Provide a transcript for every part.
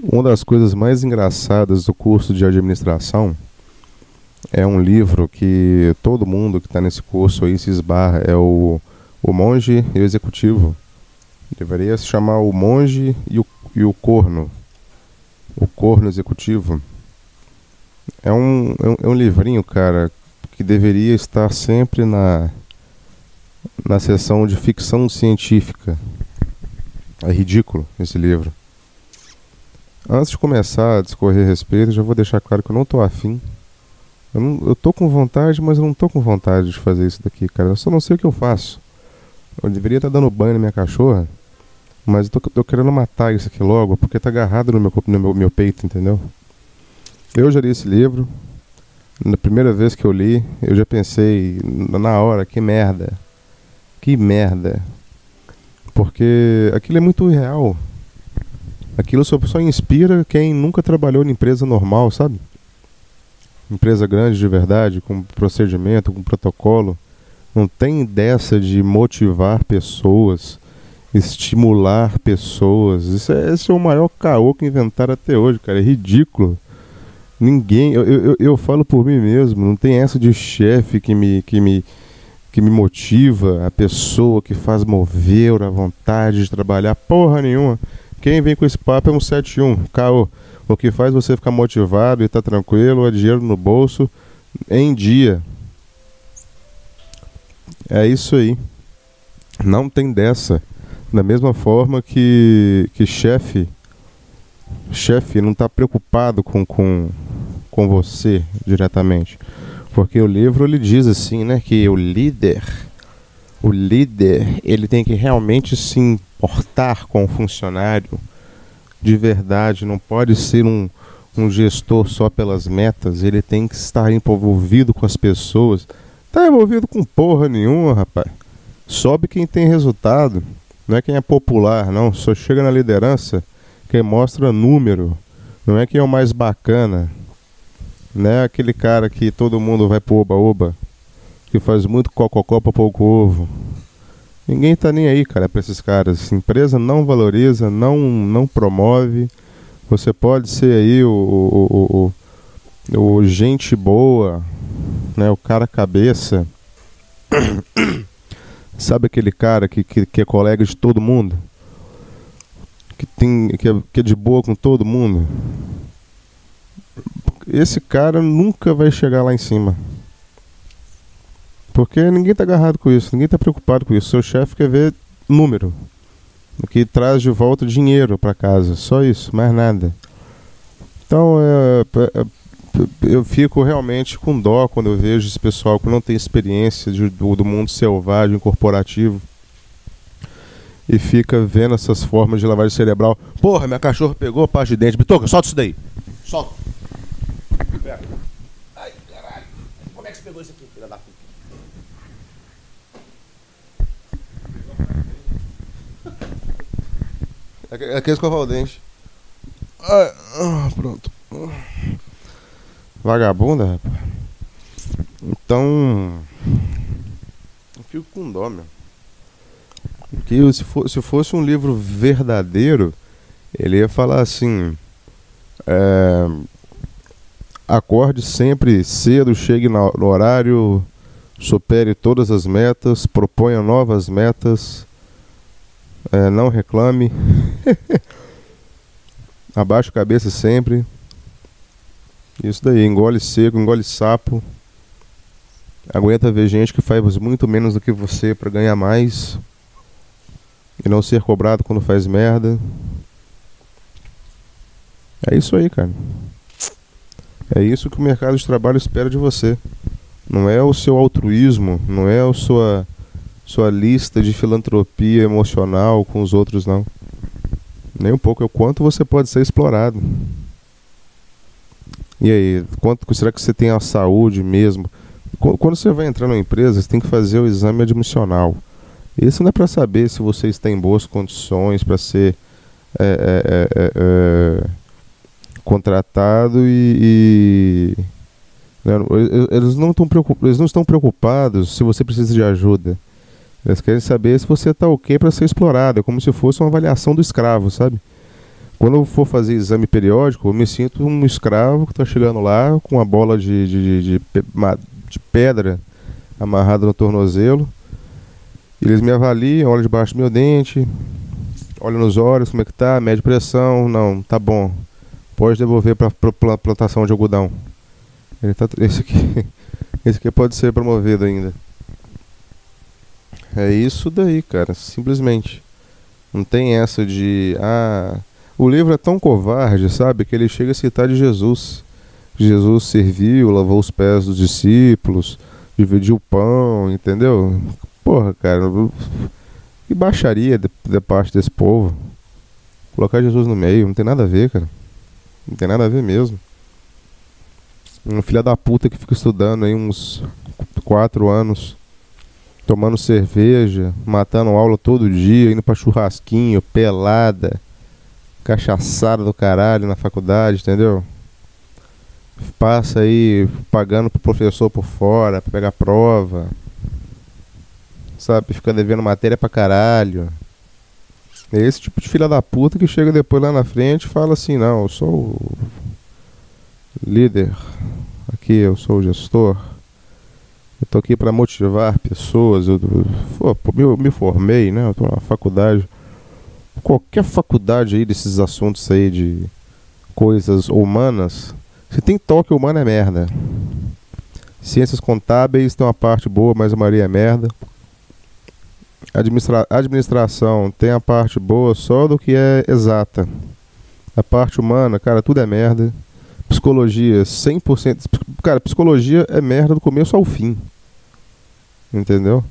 Uma das coisas mais engraçadas do curso de administração é um livro que todo mundo que está nesse curso aí se esbarra. É o, o Monge e o Executivo. Deveria se chamar O Monge e o, e o Corno. O Corno Executivo. É um, é um, é um livrinho, cara, que deveria estar sempre na, na seção de ficção científica. É ridículo esse livro. Antes de começar a discorrer a respeito, já vou deixar claro que eu não tô afim. Eu, não, eu tô com vontade, mas eu não tô com vontade de fazer isso daqui, cara. Eu só não sei o que eu faço. Eu deveria estar dando banho na minha cachorra, mas eu tô, tô querendo matar isso aqui logo, porque tá agarrado no meu, no meu, meu peito, entendeu? Eu já li esse livro. Na primeira vez que eu li, eu já pensei na hora, que merda. Que merda. Porque aquilo é muito real. Aquilo só, só inspira quem nunca trabalhou em empresa normal, sabe? Empresa grande de verdade, com procedimento, com protocolo. Não tem dessa de motivar pessoas, estimular pessoas. Isso é, esse é o maior caô que inventaram até hoje, cara. É ridículo. Ninguém. Eu, eu, eu falo por mim mesmo. Não tem essa de chefe que me, que, me, que me motiva, a pessoa que faz mover a vontade de trabalhar. Porra nenhuma. Quem vem com esse papo é um 71. Caô. O que faz você ficar motivado e tá tranquilo é dinheiro no bolso em dia. É isso aí. Não tem dessa. Da mesma forma que, que chefe chefe não está preocupado com, com, com você diretamente. Porque o livro ele diz assim, né, que o líder, o líder, ele tem que realmente se importar com o funcionário de verdade, não pode ser um, um gestor só pelas metas, ele tem que estar envolvido com as pessoas. Tá envolvido com porra nenhuma, rapaz. Sobe quem tem resultado, não é quem é popular, não. Só chega na liderança quem mostra número, não é quem é o mais bacana. Não é aquele cara que todo mundo vai pro oba-oba, que faz muito cococó pra pouco ovo. Ninguém tá nem aí, cara, para esses caras. Empresa não valoriza, não, não promove. Você pode ser aí o, o, o, o gente boa, né? O cara cabeça. Sabe aquele cara que, que, que, é colega de todo mundo? Que, tem, que, é, que é de boa com todo mundo? Esse cara nunca vai chegar lá em cima. Porque ninguém está agarrado com isso, ninguém está preocupado com isso. Seu chefe quer ver número. O que traz de volta dinheiro para casa. Só isso, mais nada. Então é, é, eu fico realmente com dó quando eu vejo esse pessoal que não tem experiência de, do, do, mundo selvagem, corporativo. E fica vendo essas formas de lavagem cerebral. Porra, minha cachorra pegou a parte de dente. Bitoca, solta isso daí. Solta. Ai, caralho. Como é que você pegou isso aqui, filha da puta? É aquele escovar o dente. Ah, pronto. Vagabunda, rapaz. Então. Eu fico com dó, meu. Porque se, for, se fosse um livro verdadeiro, ele ia falar assim. É, acorde sempre cedo, chegue no horário, supere todas as metas, proponha novas metas é, não reclame. Abaixa a cabeça sempre. Isso daí, engole seco, engole sapo. Aguenta ver gente que faz muito menos do que você para ganhar mais. E não ser cobrado quando faz merda. É isso aí, cara. É isso que o mercado de trabalho espera de você. Não é o seu altruísmo, não é a sua sua lista de filantropia emocional com os outros, não. Nem um pouco. É o quanto você pode ser explorado. E aí, quanto será que você tem a saúde mesmo? Quando você vai entrar numa empresa, você tem que fazer o exame admissional. Isso não é para saber se você está em boas condições para ser é, é, é, é, é contratado e, e né, eles não estão preocupados, eles não estão preocupados se você precisa de ajuda. Eles querem saber se você está ok para ser explorado. É como se fosse uma avaliação do escravo, sabe? Quando eu for fazer exame periódico, eu me sinto um escravo que está chegando lá com uma bola de, de, de, de, pedra amarrada no tornozelo. Eles me avaliam, olham debaixo do meu dente, olham nos olhos, como é que tá, mede pressão, não, tá bom. Pode devolver para plantação de algodão. Ele tá, esse aqui, esse aqui pode ser promovido ainda. É isso daí, cara, simplesmente. Não tem essa de ah, o livro é tão covarde, sabe, que ele chega a citar de Jesus. Jesus serviu, lavou os pés dos discípulos, dividiu o pão, entendeu? Porra, cara, que baixaria da parte desse povo. Colocar Jesus no meio, não tem nada a ver, cara. Não tem nada a ver mesmo. Um filho da puta que fica estudando aí uns quatro anos, tomando cerveja, matando aula todo dia, indo pra churrasquinho, pelada cachaçada do caralho na faculdade, entendeu? Passa aí pagando pro professor por fora pra pegar prova. Sabe? Fica devendo matéria pra caralho. É esse tipo de filha da puta que chega depois lá na frente e fala assim: não, eu sou o líder. Aqui, eu sou o gestor. Eu tô aqui para motivar pessoas. Eu, eu, me formei, né? Eu tô na faculdade qualquer faculdade aí desses assuntos aí de coisas humanas, se tem toque humano é merda. Ciências contábeis tem uma parte boa, mas a maioria é merda. Administra administração tem a parte boa só do que é exata. A parte humana, cara, tudo é merda. Psicologia, 100%. Cara, psicologia é merda do começo ao fim. Entendeu?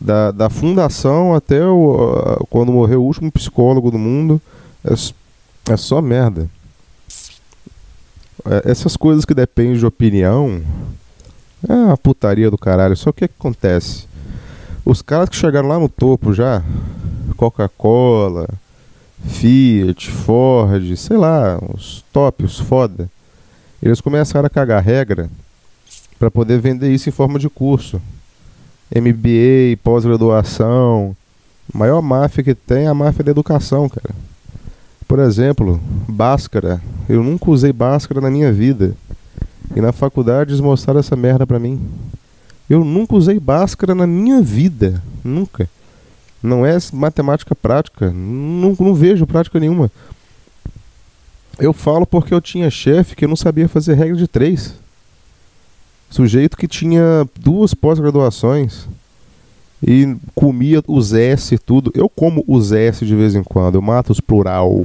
da, da fundação até o, quando morreu o último psicólogo do mundo, é, é só merda. É, essas coisas que dependem de opinião é uma putaria do caralho. Só que o que acontece? Os caras que chegaram lá no topo já, Coca-Cola, Fiat, Ford, sei lá, os top, os foda, eles começaram a cagar regra para poder vender isso em forma de curso. MBA, pós-graduação. A maior máfia que tem é a máfia da educação, cara. Por exemplo, Bhaskara. Eu nunca usei Bhaskara na minha vida. E na faculdade eles mostraram essa merda pra mim. Eu nunca usei Bhaskara na minha vida. Nunca. Não é matemática prática. Não, não vejo prática nenhuma. Eu falo porque eu tinha chefe que não sabia fazer regra de três. Sujeito que tinha duas pós-graduações e comia os S e tudo. Eu como os S de vez em quando, eu mato os plural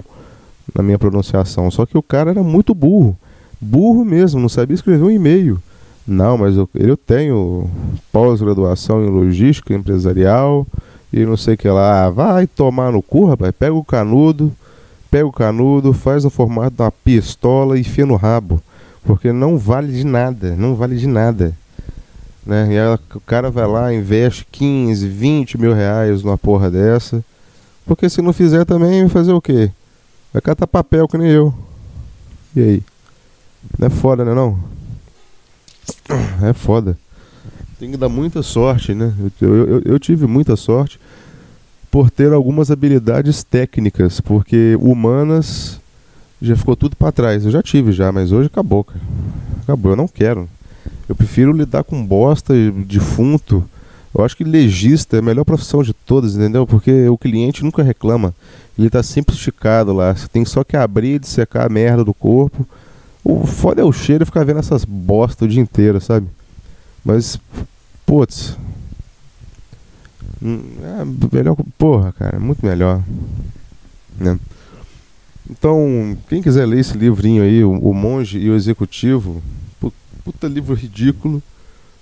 na minha pronunciação. Só que o cara era muito burro. Burro mesmo, não sabia escrever um e-mail. Não, mas eu, eu tenho pós-graduação em logística empresarial e não sei o que lá. Vai tomar no cu, rapaz. Pega o canudo, pega o canudo, faz no formato da pistola e enfia no rabo. Porque não vale de nada, não vale de nada. Né? E ela, o cara vai lá, investe 15, 20 mil reais numa porra dessa. Porque se não fizer também, vai fazer o quê? Vai catar papel que nem eu. E aí? Não é foda, né não? É foda. Tem que dar muita sorte, né? Eu, eu, eu tive muita sorte por ter algumas habilidades técnicas, porque humanas já ficou tudo para trás. Eu já tive já, mas hoje acabou, cara. Acabou, eu não quero. Eu prefiro lidar com bosta, defunto. Eu acho que legista é a melhor profissão de todas, entendeu? Porque o cliente nunca reclama. Ele está sempre esticado lá. Você tem só que abrir secar a merda do corpo. O foda é o cheiro e ficar vendo essas bosta o dia inteiro, sabe? Mas, putz. Hum, é melhor. Porra, cara, muito melhor. Né? Então, quem quiser ler esse livrinho aí, O, o Monge e o Executivo, puta livro ridículo.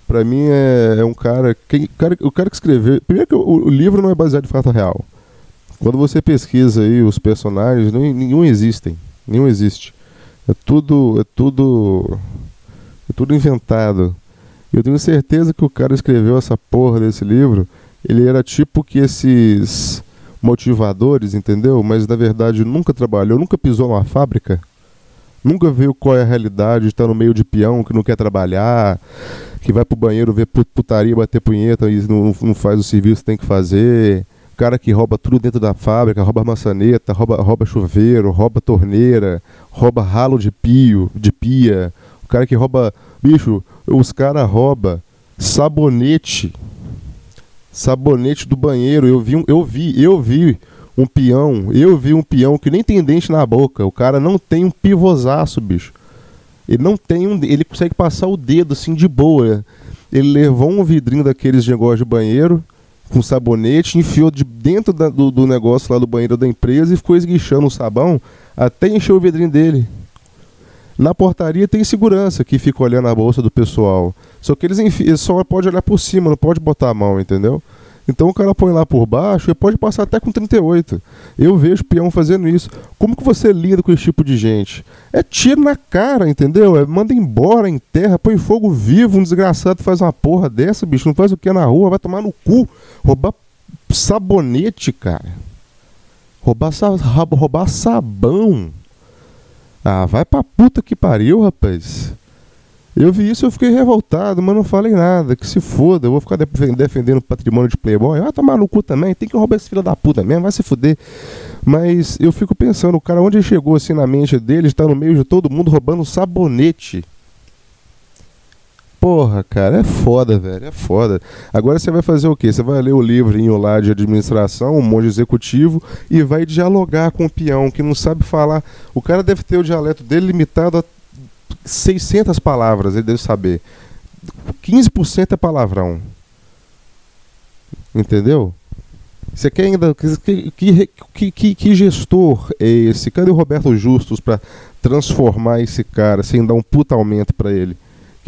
Pra mim é, é um cara, quem, cara. O cara que escreveu. Primeiro que o, o, livro não é baseado em fato real. Quando você pesquisa aí os personagens, não, nenhum existem. Nenhum existe. É tudo. É tudo. É tudo inventado. Eu tenho certeza que o cara escreveu essa porra desse livro. Ele era tipo que esses motivadores, entendeu? Mas na verdade nunca trabalhou, nunca pisou numa fábrica, nunca viu qual é a realidade de estar no meio de peão que não quer trabalhar, que vai pro banheiro ver putaria, bater punheta e não, não faz o serviço que tem que fazer, cara que rouba tudo dentro da fábrica, rouba maçaneta, rouba, rouba chuveiro, rouba torneira, rouba ralo de pio, de pia. O cara que rouba. Bicho, os caras roubam sabonete. Sabonete do banheiro. Eu vi, eu vi, eu vi um peão. Eu vi um peão que nem tem dente na boca. O cara não tem um pivosaço, bicho. Ele não tem um. Ele consegue passar o dedo assim de boa. Ele levou um vidrinho daqueles de negócio de banheiro com sabonete, enfiou de dentro da, do, do, negócio lá do banheiro da empresa e ficou esguichando o sabão até encher o vidrinho dele. Na portaria tem segurança que fica olhando a bolsa do pessoal. Só que eles, eles só pode olhar por cima, não pode botar a mão, entendeu? Então o cara põe lá por baixo e pode passar até com 38. Eu vejo peão fazendo isso. Como que você lida com esse tipo de gente? É tiro na cara, entendeu? É manda embora em terra, põe fogo vivo, um desgraçado faz uma porra dessa, bicho. Não faz o que na rua, vai tomar no cu. Roubar sabonete, cara. Roubar, roubar sabão. Ah, vai pra puta que pariu, rapaz. Eu vi isso eu fiquei revoltado, mas não falei nada. Que se foda, eu vou ficar defendendo o patrimônio de Playboy. Ah, tomar no cu também, tem que roubar esse filho da puta mesmo, vai se fuder. Mas eu fico pensando, o cara, onde chegou assim na mente dele, está no meio de todo mundo roubando sabonete. Porra, cara, é foda, velho, é foda. Agora você vai fazer o quê? Você vai ler o livrinho lá de administração, um monte executivo, e vai dialogar com o peão que não sabe falar. O cara deve ter o dialeto dele limitado a 600 palavras, ele deve saber. 15% é palavrão. Entendeu? Você quer ainda. Que, que, que, que, gestor é esse? Cadê o Roberto Justus para transformar esse cara sem dar um puta aumento para ele?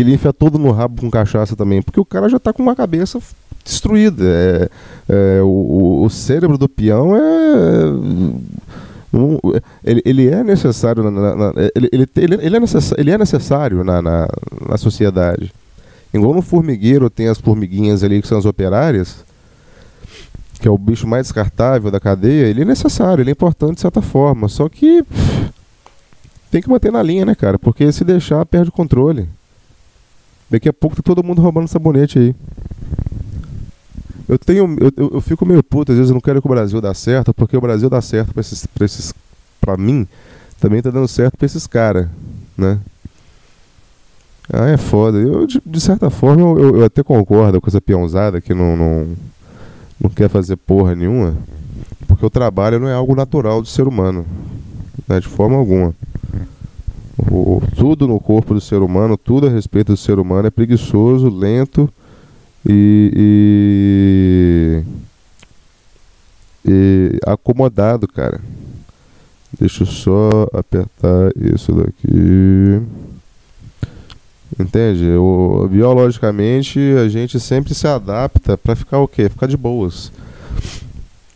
Que ele enfia todo no rabo com cachaça também. Porque o cara já tá com uma cabeça destruída. É, é, o, o cérebro do peão é ele, ele é necessário na, na, na, ele, ele, ele, é necess, ele é necessário na, na, na sociedade. Igual no formigueiro tem as formiguinhas ali que são as operárias, que é o bicho mais descartável da cadeia, ele é necessário, ele é importante de certa forma. Só que pff, tem que manter na linha, né, cara? Porque se deixar, perde o controle. Daqui a pouco tá todo mundo roubando sabonete aí. Eu tenho. Eu, eu, fico meio puto, às vezes eu não quero que o Brasil dê certo, porque o Brasil dá certo pra esses. Pra, esses, pra mim, também tá dando certo pra esses caras, né? Ah, é foda. Eu, de, de certa forma, eu, eu, até concordo com essa peãozada que não, não, não quer fazer porra nenhuma, porque o trabalho não é algo natural do ser humano, né, de forma alguma. O, tudo no corpo do ser humano, tudo a respeito do ser humano é preguiçoso, lento e, e, e acomodado, cara. Deixa eu só apertar isso daqui. Entende? O, biologicamente a gente sempre se adapta para ficar o quê? Ficar de boas.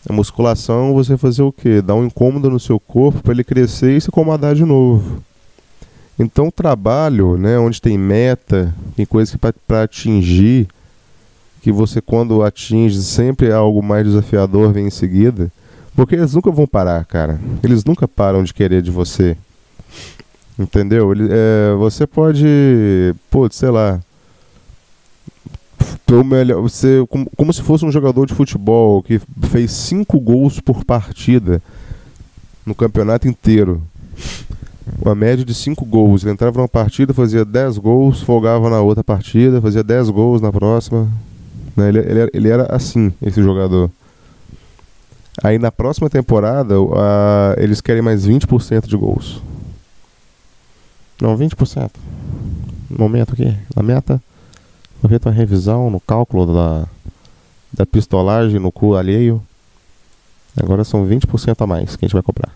A musculação você fazer o quê? Dar um incômodo no seu corpo para ele crescer e se acomodar de novo. Então o trabalho, né, onde tem meta, tem coisas para atingir, que você quando atinge sempre algo mais desafiador vem em seguida, porque eles nunca vão parar, cara. Eles nunca param de querer de você. Entendeu? Ele, é, você pode, pô, sei lá, melhor, você como, como se fosse um jogador de futebol que fez cinco gols por partida no campeonato inteiro. Uma média de 5 gols. Ele entrava numa partida, fazia 10 gols, folgava na outra partida, fazia 10 gols na próxima. Né? Ele, ele, ele era assim, esse jogador. Aí na próxima temporada, eles querem mais 20% de gols. Não, 20%. No momento aqui, na meta, foi feita uma revisão no cálculo da, da pistolagem no cu alheio. Agora são 20% a mais que a gente vai cobrar.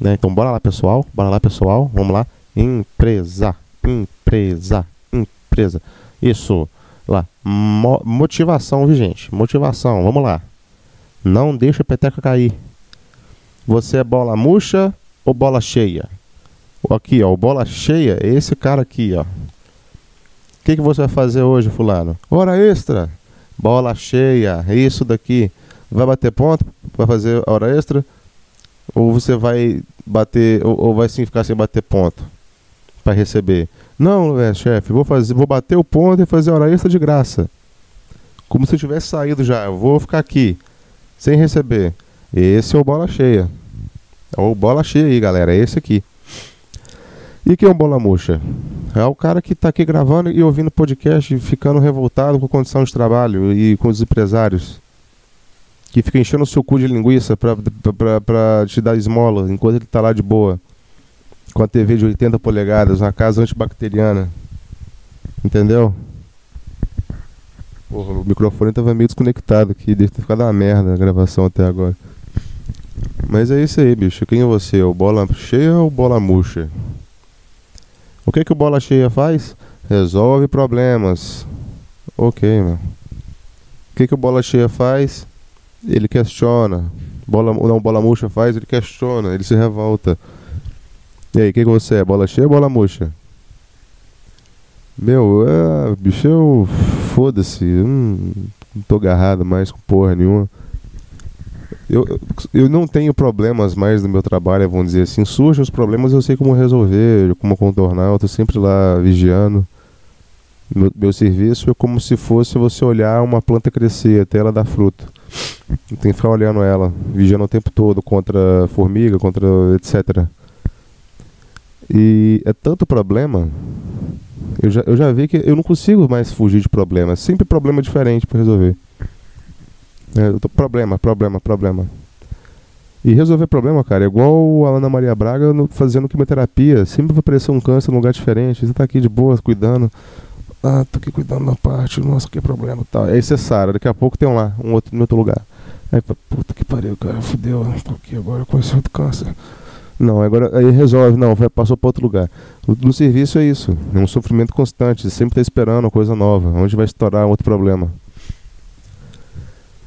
Né? Então bora lá pessoal, bora lá pessoal, vamos lá. Empresa, empresa, empresa. Isso lá. Mo motivação, viu, gente? Motivação, vamos lá. Não deixa a peteca cair. Você é bola murcha ou bola cheia? Aqui, ó, o bola cheia é esse cara aqui, ó. O que, que você vai fazer hoje, fulano? Hora extra. Bola cheia, é isso daqui. Vai bater ponto? Vai fazer hora extra? Ou você vai bater, ou, ou vai ficar sem bater ponto para receber? Não, é, chefe, vou fazer, vou bater o ponto e fazer hora extra de graça. Como se eu tivesse saído já, eu vou ficar aqui. sem receber. Esse é o bola cheia. É o bola cheia aí, galera. É esse aqui. E que é um bola murcha? É o cara que está aqui gravando e ouvindo podcast, ficando revoltado com a condição de trabalho e com os empresários. Que fica enchendo o seu cu de linguiça pra, pra, pra te dar esmola enquanto ele tá lá de boa. Com a TV de 80 polegadas, uma casa antibacteriana. Entendeu? Porra, o microfone tava meio desconectado aqui, deve ter ficado uma merda a gravação até agora. Mas é isso aí, bicho. Quem é você? O bola cheia ou bola murcha? O que que o bola cheia faz? Resolve problemas. Ok, mano. O que que o bola cheia faz? Ele questiona. Bola, não, bola murcha faz, ele questiona, ele se revolta. E aí, o que, que você é? Bola cheia ou bola murcha? Meu, é, bicho, eu. Foda-se. Hum, não tô agarrado mais com porra nenhuma. Eu, eu não tenho problemas mais no meu trabalho, vamos dizer assim. Surgem os problemas, eu sei como resolver, como contornar. Eu tô sempre lá vigiando. Meu, meu serviço é como se fosse você olhar uma planta crescer até ela dar fruto. Tem que ficar olhando ela, vigiando o tempo todo contra formiga, contra etc. E é tanto problema. Eu já, eu já vi que eu não consigo mais fugir de problemas. Sempre problema diferente para resolver. É, tô, problema, problema, problema. E resolver problema, cara, é igual a Ana Maria Braga no, fazendo quimioterapia. Sempre vai aparecer um câncer num lugar diferente. Você tá aqui de boa, cuidando. Ah, tô aqui cuidando da parte. Nossa, que problema tal. Aí você Sara, daqui a pouco tem um lá, um outro em outro lugar. Aí, puta que pariu, cara, fudeu. Tô aqui agora com esse outro câncer. Não, agora aí resolve, não, vai, passou para outro lugar. No, serviço é isso, é um sofrimento constante, sempre está esperando uma coisa nova, onde vai estourar outro problema.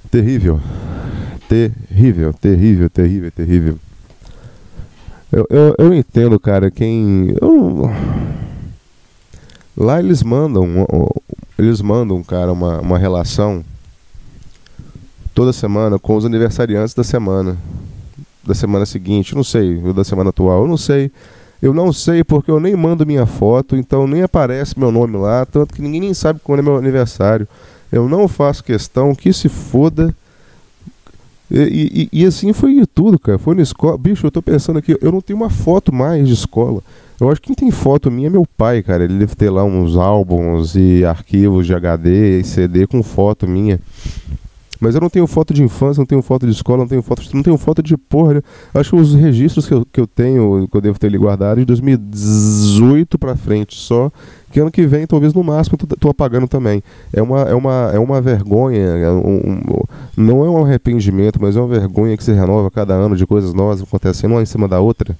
Terrível, terrível, terrível, terrível, terrível. Eu, eu, eu entendo, cara, quem. Eu, lá eles mandam, eles mandam, cara, uma, uma relação toda semana com os aniversariantes da semana da semana seguinte, não sei, ou da semana atual, eu não sei. Eu não sei porque eu nem mando minha foto, então nem aparece meu nome lá, tanto que ninguém nem sabe quando é meu aniversário. Eu não faço questão, que se foda. E, e, e, assim foi tudo, cara. Foi na escola. Bicho, eu tô pensando aqui, eu não tenho uma foto mais de escola. Eu acho que quem tem foto minha é meu pai, cara. Ele deve ter lá uns álbuns e arquivos de HD e CD com foto minha. Mas eu não tenho foto de infância, não tenho foto de escola, não tenho foto, não tenho foto de porra. Né? Acho que os registros que eu, que eu tenho, que eu devo ter ali guardado, de 2018 para frente só, que ano que vem, talvez no máximo, tô, tô apagando também. É uma, é uma, é uma vergonha, é um, um, não é um arrependimento, mas é uma vergonha que se renova cada ano de coisas novas acontecendo uma em cima da outra.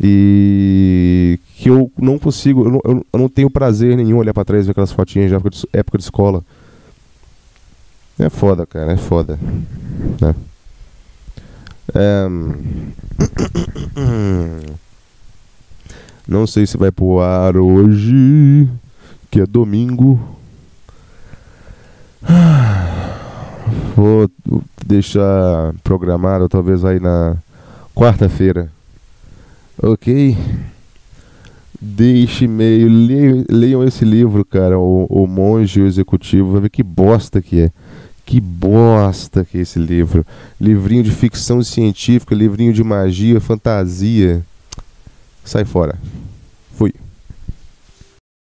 E que eu não consigo, eu não, eu não tenho prazer nenhum olhar para trás e ver aquelas fotinhas de época de, época de escola. É foda, cara, é foda. É... Não sei se vai pro ar hoje, que é domingo. Vou deixar programado, talvez aí na quarta-feira. Ok? Deixe e-mail, leiam, leiam esse livro, cara, o, o Monge o Executivo, vai ver que bosta que é. Que bosta que é esse livro. Livrinho de ficção científica, livrinho de magia, fantasia. Sai fora.